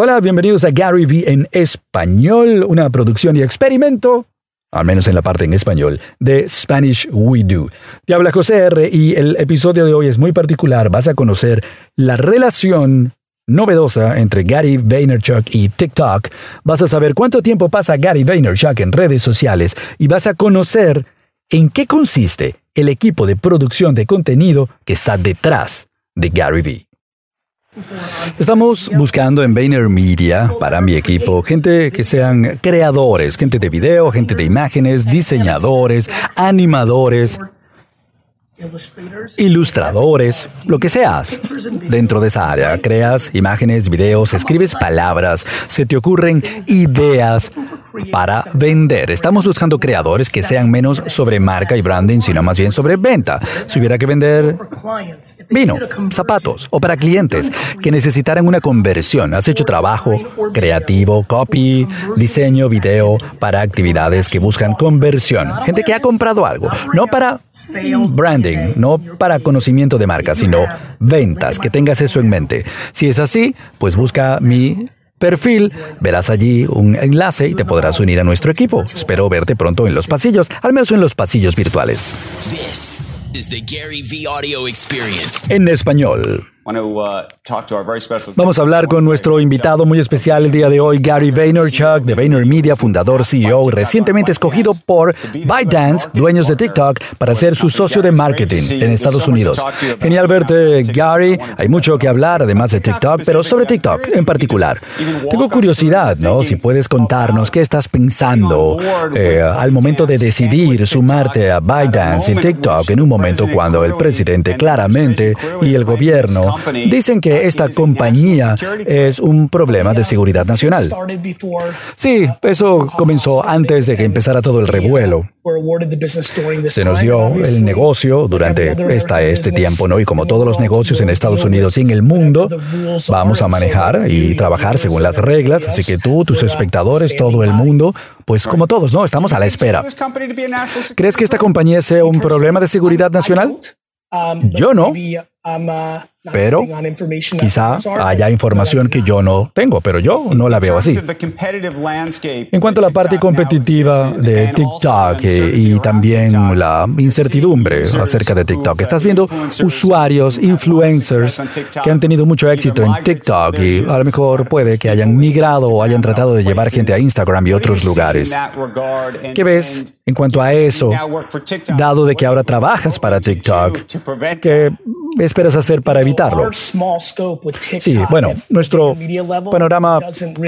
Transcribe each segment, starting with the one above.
Hola, bienvenidos a Gary V en español, una producción y experimento, al menos en la parte en español, de Spanish We Do. Te habla José R y el episodio de hoy es muy particular. Vas a conocer la relación novedosa entre Gary Vaynerchuk y TikTok. Vas a saber cuánto tiempo pasa Gary Vaynerchuk en redes sociales y vas a conocer en qué consiste el equipo de producción de contenido que está detrás de Gary Vee. Estamos buscando en VaynerMedia para mi equipo gente que sean creadores, gente de video, gente de imágenes, diseñadores, animadores, ilustradores, lo que seas. Dentro de esa área, creas imágenes, videos, escribes palabras, se te ocurren ideas para vender. Estamos buscando creadores que sean menos sobre marca y branding, sino más bien sobre venta. Si hubiera que vender vino, zapatos o para clientes que necesitaran una conversión, has hecho trabajo creativo, copy, diseño, video para actividades que buscan conversión. Gente que ha comprado algo, no para branding, no para conocimiento de marca, sino ventas, que tengas eso en mente. Si es así, pues busca mi perfil, verás allí un enlace y te podrás unir a nuestro equipo. Espero verte pronto en los pasillos, al menos en los pasillos virtuales. En español. Vamos a hablar con nuestro invitado muy especial el día de hoy, Gary Vaynerchuk de VaynerMedia, fundador, CEO, recientemente escogido por ByteDance, dueños de TikTok, para ser su socio de marketing en Estados Unidos. Genial verte, Gary. Hay mucho que hablar, además de TikTok, pero sobre TikTok en particular. Tengo curiosidad, ¿no? Si puedes contarnos qué estás pensando eh, al momento de decidir sumarte a ByteDance y TikTok en un momento cuando el presidente claramente y el gobierno Dicen que esta compañía es un problema de seguridad nacional. Sí, eso comenzó antes de que empezara todo el revuelo. Se nos dio el negocio durante esta, este tiempo, ¿no? Y como todos los negocios en Estados Unidos y en el mundo, vamos a manejar y trabajar según las reglas. Así que tú, tus espectadores, todo el mundo, pues como todos, ¿no? Estamos a la espera. ¿Crees que esta compañía sea un problema de seguridad nacional? Yo no. Pero quizá haya información que yo no tengo, pero yo no la veo así. En cuanto a la parte competitiva de TikTok y también la incertidumbre acerca de TikTok, estás viendo usuarios, influencers que han tenido mucho éxito en TikTok y a lo mejor puede que hayan migrado o hayan tratado de llevar gente a Instagram y otros lugares. ¿Qué ves en cuanto a eso, dado de que ahora trabajas para TikTok? ¿Qué esperas hacer para evitarlo? Sí, bueno, nuestro panorama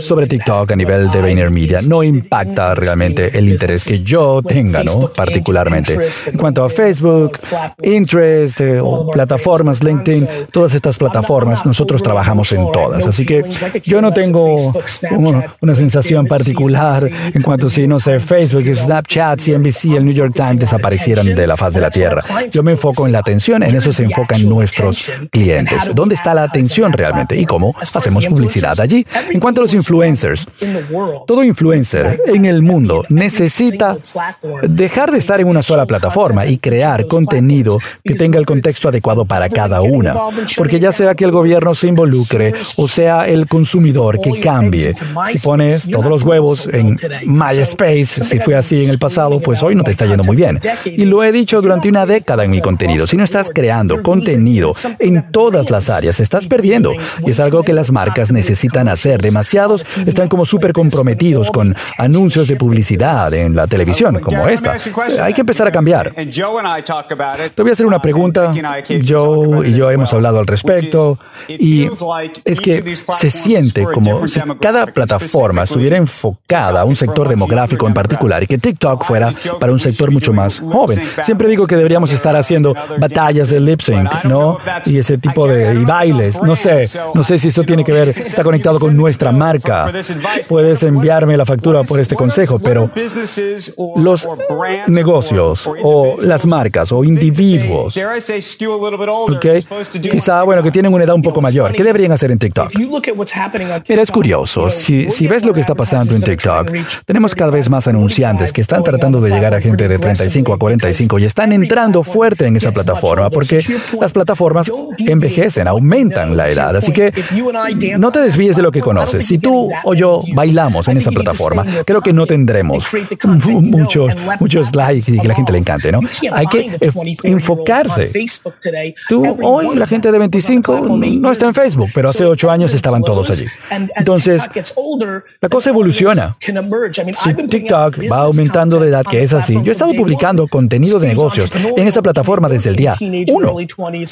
sobre TikTok a nivel de VaynerMedia no impacta realmente el interés que yo tenga, ¿no? Particularmente. En cuanto a Facebook, Interest, eh, plataformas, LinkedIn, todas estas plataformas, nosotros trabajamos en todas. Así que yo no tengo una, sensación particular en cuanto a si, no sé, Facebook, Snapchat, CNBC, el New York Times desaparecieran de la faz de la Tierra. Yo me enfoco en la atención, en eso se enfocan nuestros clientes. ¿Dónde está la atención realmente y cómo hacemos publicidad allí? En cuanto a los influencers, todo influencer en el mundo necesita dejar de estar en una sola plataforma y crear contenido que tenga el contexto adecuado para cada una. Porque ya sea que el gobierno se involucre o sea el consumidor que cambie. Si pones todos los huevos en MySpace, si fue así en el pasado, pues hoy no te está yendo muy bien. Y lo he dicho durante una década en mi contenido. Si no estás creando contenido en todas las áreas, estás perdiendo. Y es algo que las marcas necesitan hacer. Demasiados están como súper comprometidos con anuncios de publicidad en la televisión, como esta. Hay que empezar a cambiar. Te voy a hacer una pregunta. Joe y yo hemos hablado al respecto. Y es que se siente como si cada plataforma estuviera enfocada a un sector demográfico en particular y que TikTok fuera para un sector mucho más joven. Siempre digo que deberíamos estar haciendo batallas de lip sync, ¿no? Y ese tipo de bailes. No sé, no sé si eso tiene que ver, está conectado con nuestra marca. Puedes enviarme la factura por este consejo, pero los negocios o las marcas o individuos, okay, quizá, bueno, que tienen una edad un poco mayor, ¿qué deberían hacer en TikTok? Mira, es curioso, si, si ves lo que está pasando en TikTok, tenemos cada vez más anunciantes que están tratando de llegar a gente de 35 a 45 y están entrando fuerte en esa plataforma porque las plataformas envejecen, aumentan la edad. Así que no te desvíes de lo que conoces. Si tú o yo bailamos en esa plataforma, creo que no tendremos muchos, muchos likes y que la gente le encante, ¿no? Hay que enfocarse. Tú, hoy la gente de 25 no está en Facebook, pero hace ocho años estaban todos allí. Entonces, la cosa evoluciona. Si TikTok va aumentando de edad, que es así, yo he estado publicando contenido de negocios en esa plataforma desde el día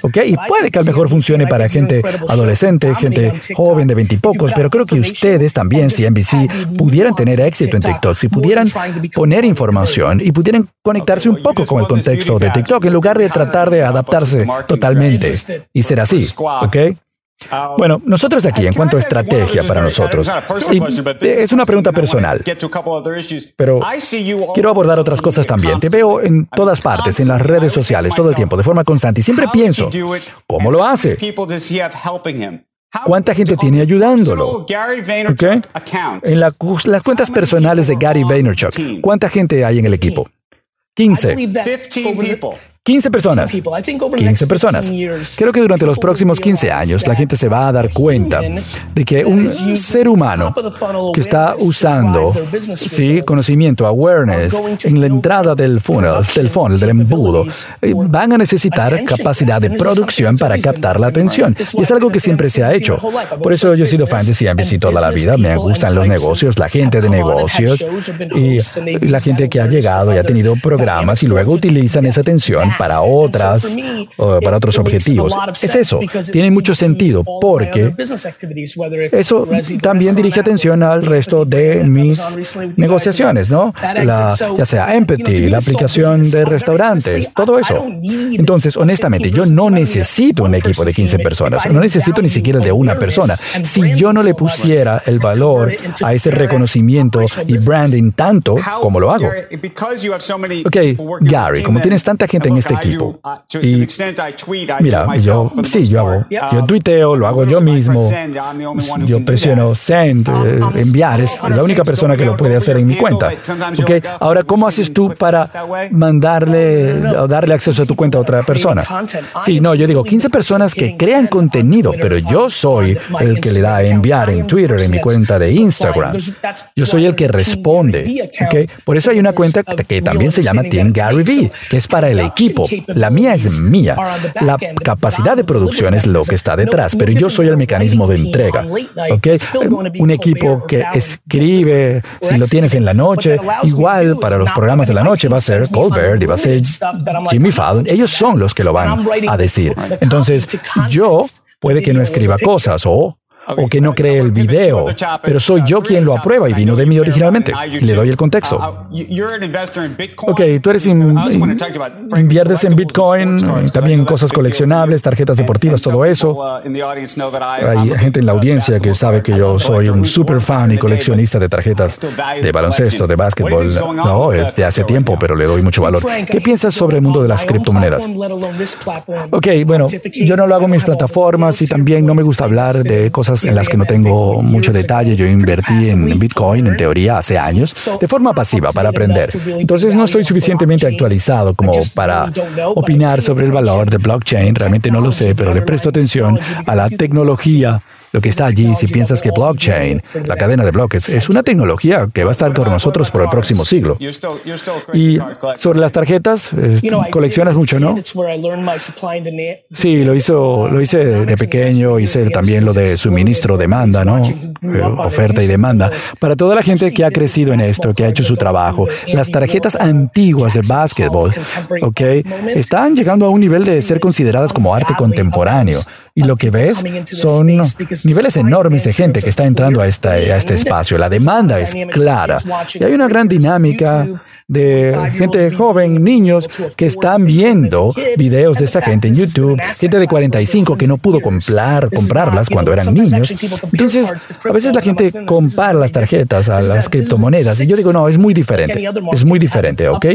¿Ok? Y puede que a lo mejor funcione para gente adolescente, gente joven de veintipocos, pero creo que ustedes también, si NBC, pudieran tener éxito en TikTok, si pudieran poner información y pudieran conectarse un poco con el contexto de TikTok en lugar de tratar de adaptarse totalmente y ser así. ¿Ok? Bueno, nosotros aquí, en cuanto a estrategia para nosotros, es una pregunta personal, pero quiero abordar otras cosas también. Te veo en todas partes, en las redes sociales, todo el tiempo, de forma constante, y siempre pienso, ¿cómo lo hace? ¿Cuánta gente tiene ayudándolo? En las cuentas personales de Gary Vaynerchuk, ¿cuánta gente hay en el equipo? 15. 15 personas. 15 personas. Creo que durante los próximos 15 años la gente se va a dar cuenta de que un ser humano que está usando sí, conocimiento, awareness, en la entrada del funnel, del funnel, del embudo, van a necesitar capacidad de producción para captar la atención. Y es algo que siempre se ha hecho. Por eso yo he sido fan de CNBC toda la vida. Me gustan los negocios, la gente de negocios y la gente que ha llegado y ha tenido programas y luego utilizan esa atención para otras, para otros objetivos. Es eso, tiene mucho sentido porque eso también dirige atención al resto de mis negociaciones, ¿no? ya sea Empathy, la aplicación de restaurantes, todo eso. Entonces, honestamente, yo no necesito un equipo de 15 personas, no necesito ni siquiera el de una persona. Si yo no le pusiera el valor a ese reconocimiento y branding tanto como lo hago. Ok, Gary, como tienes tanta gente en este equipo. Y mira, yo sí, yo hago, yo tuiteo, lo hago yo mismo. Yo presiono send, eh, enviar, es la única persona que lo puede hacer en mi cuenta. Okay. Ahora, ¿cómo haces tú para mandarle o darle acceso a tu cuenta a otra persona? Sí, no, yo digo 15 personas que crean contenido, pero yo soy el que le da a enviar en Twitter, en mi cuenta de Instagram. Yo soy el que responde. Okay. Por eso hay una cuenta que también se llama Team Gary V, que es para el equipo. La mía es mía. La capacidad de producción es lo que está detrás, pero yo soy el mecanismo de entrega. ¿okay? Un equipo que escribe, si lo tienes en la noche, igual para los programas de la noche va a ser Colbert y va a ser Jimmy Fallon. Ellos son los que lo van a decir. Entonces, yo puede que no escriba cosas o o que no cree el video, pero soy yo quien lo aprueba y vino de mí originalmente. Le doy el contexto. Ok, tú eres inviertes en Bitcoin, también cosas coleccionables, tarjetas deportivas, todo eso. Hay gente en la audiencia que sabe que yo soy un super fan y coleccionista de tarjetas de baloncesto, de básquetbol. No, de hace tiempo, pero le doy mucho valor. ¿Qué piensas sobre el mundo de las criptomonedas? Ok, bueno, yo no lo hago en mis plataformas y también no me gusta hablar de cosas en las que no tengo mucho detalle. Yo invertí en Bitcoin, en teoría, hace años, de forma pasiva para aprender. Entonces no estoy suficientemente actualizado como para opinar sobre el valor de blockchain. Realmente no lo sé, pero le presto atención a la tecnología lo que está allí si piensas que blockchain, la cadena de bloques, es una tecnología que va a estar con nosotros por el próximo siglo. Y sobre las tarjetas, eh, coleccionas mucho, ¿no? Sí, lo, hizo, lo hice de pequeño, hice también lo de suministro, demanda, ¿no? Eh, oferta y demanda. Para toda la gente que ha crecido en esto, que ha hecho su trabajo, las tarjetas antiguas de básquetbol, ¿ok? Están llegando a un nivel de ser consideradas como arte contemporáneo. Y lo que ves son niveles enormes de gente que está entrando a, esta, a este espacio. La demanda es clara. Y hay una gran dinámica de gente joven, niños, que están viendo videos de esta gente en YouTube, gente de 45 que no pudo comprar, comprarlas cuando eran niños. Entonces, a veces la gente compara las tarjetas a las criptomonedas y yo digo, no, es muy diferente, es muy diferente, ¿ok?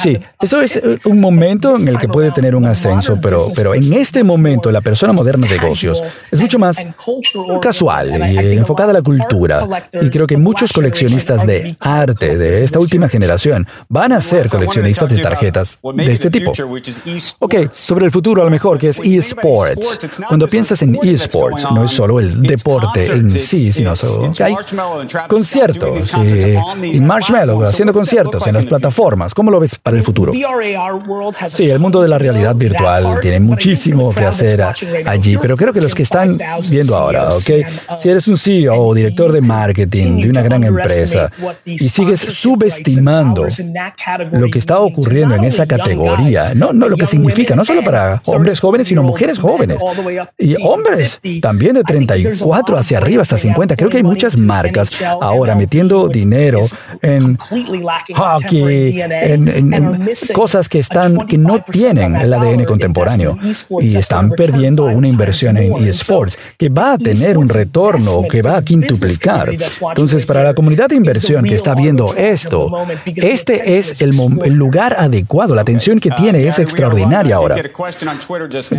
Sí, esto es eh, un momento en el que puede tener un ascenso, pero, pero en este momento la persona moderna de negocios es mucho más casual y enfocada a la cultura. Y creo que muchos coleccionistas de arte de esta última generación van a ser coleccionistas de tarjetas de este tipo. Ok, sobre el futuro a lo mejor, que es eSports. Cuando piensas en eSports, no es solo el deporte en sí, sino que hay conciertos y, Marshmallow haciendo conciertos en las plataformas. ¿Cómo lo ves para el futuro? Sí, el mundo de la realidad virtual tiene muchísimo que hacer allí, pero creo que los que están viendo ahora, ¿ok? Si eres un CEO o director de marketing de una gran empresa y sigues subestimando lo que está ocurriendo en esa categoría, no, no lo que significa, no solo para hombres jóvenes, sino mujeres jóvenes y hombres también de 34 hacia arriba hasta 50. Creo que hay muchas marcas ahora metiendo dinero en hockey, en, cosas que están que no tienen el ADN contemporáneo y están perdiendo una inversión en esports que va a tener un retorno que va a quintuplicar. Entonces, para la comunidad de inversión que está viendo esto, este es el, el lugar adecuado. La atención que tiene es extraordinaria ahora.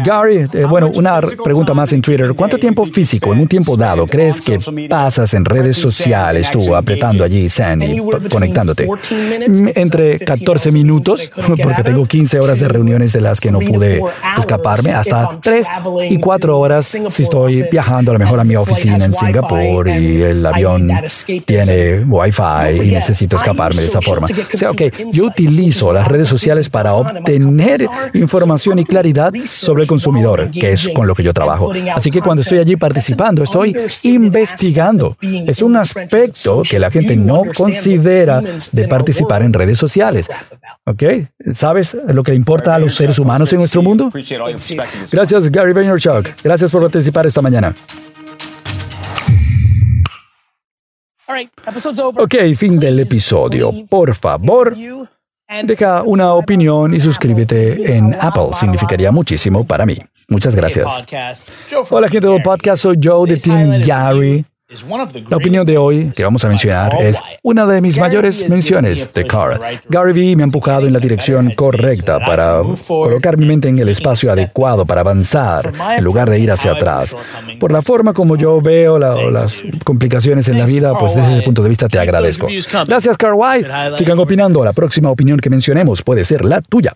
Gary, eh, bueno, una pregunta más en Twitter. ¿Cuánto tiempo físico, en un tiempo dado, crees que pasas en redes sociales tú apretando allí, Sandy, conectándote? Entre 14 minutos, porque tengo 15 horas de reuniones de las que no pude escaparme, hasta 3 y 4 horas si estoy viajando a lo mejor a mi oficina en Singapur y el avión tiene Wi-Fi y necesito escaparme de esa forma. O sea, ok, yo utilizo las redes sociales para obtener información y claridad sobre el consumidor, que es con lo que yo trabajo. Así que cuando estoy allí participando, estoy investigando. Es un aspecto que la gente no considera de participar en redes sociales. ¿Ok? ¿Sabes lo que importa a los seres humanos en nuestro mundo? Gracias, Gary Vaynerchuk. Gracias por participar esta mañana. Ok, fin del episodio. Por favor, deja una opinión y suscríbete en Apple. Significaría muchísimo para mí. Muchas gracias. Hola gente del podcast, soy Joe de Team Gary. La opinión de hoy que vamos a mencionar es una de mis mayores menciones de Carr. Gary Vee me ha empujado en la dirección correcta para colocar mi mente en el espacio adecuado para avanzar en lugar de ir hacia atrás. Por la forma como yo veo las complicaciones en la vida, pues desde ese punto de vista te agradezco. Gracias, Carl White. Sigan opinando. La próxima opinión que mencionemos puede ser la tuya.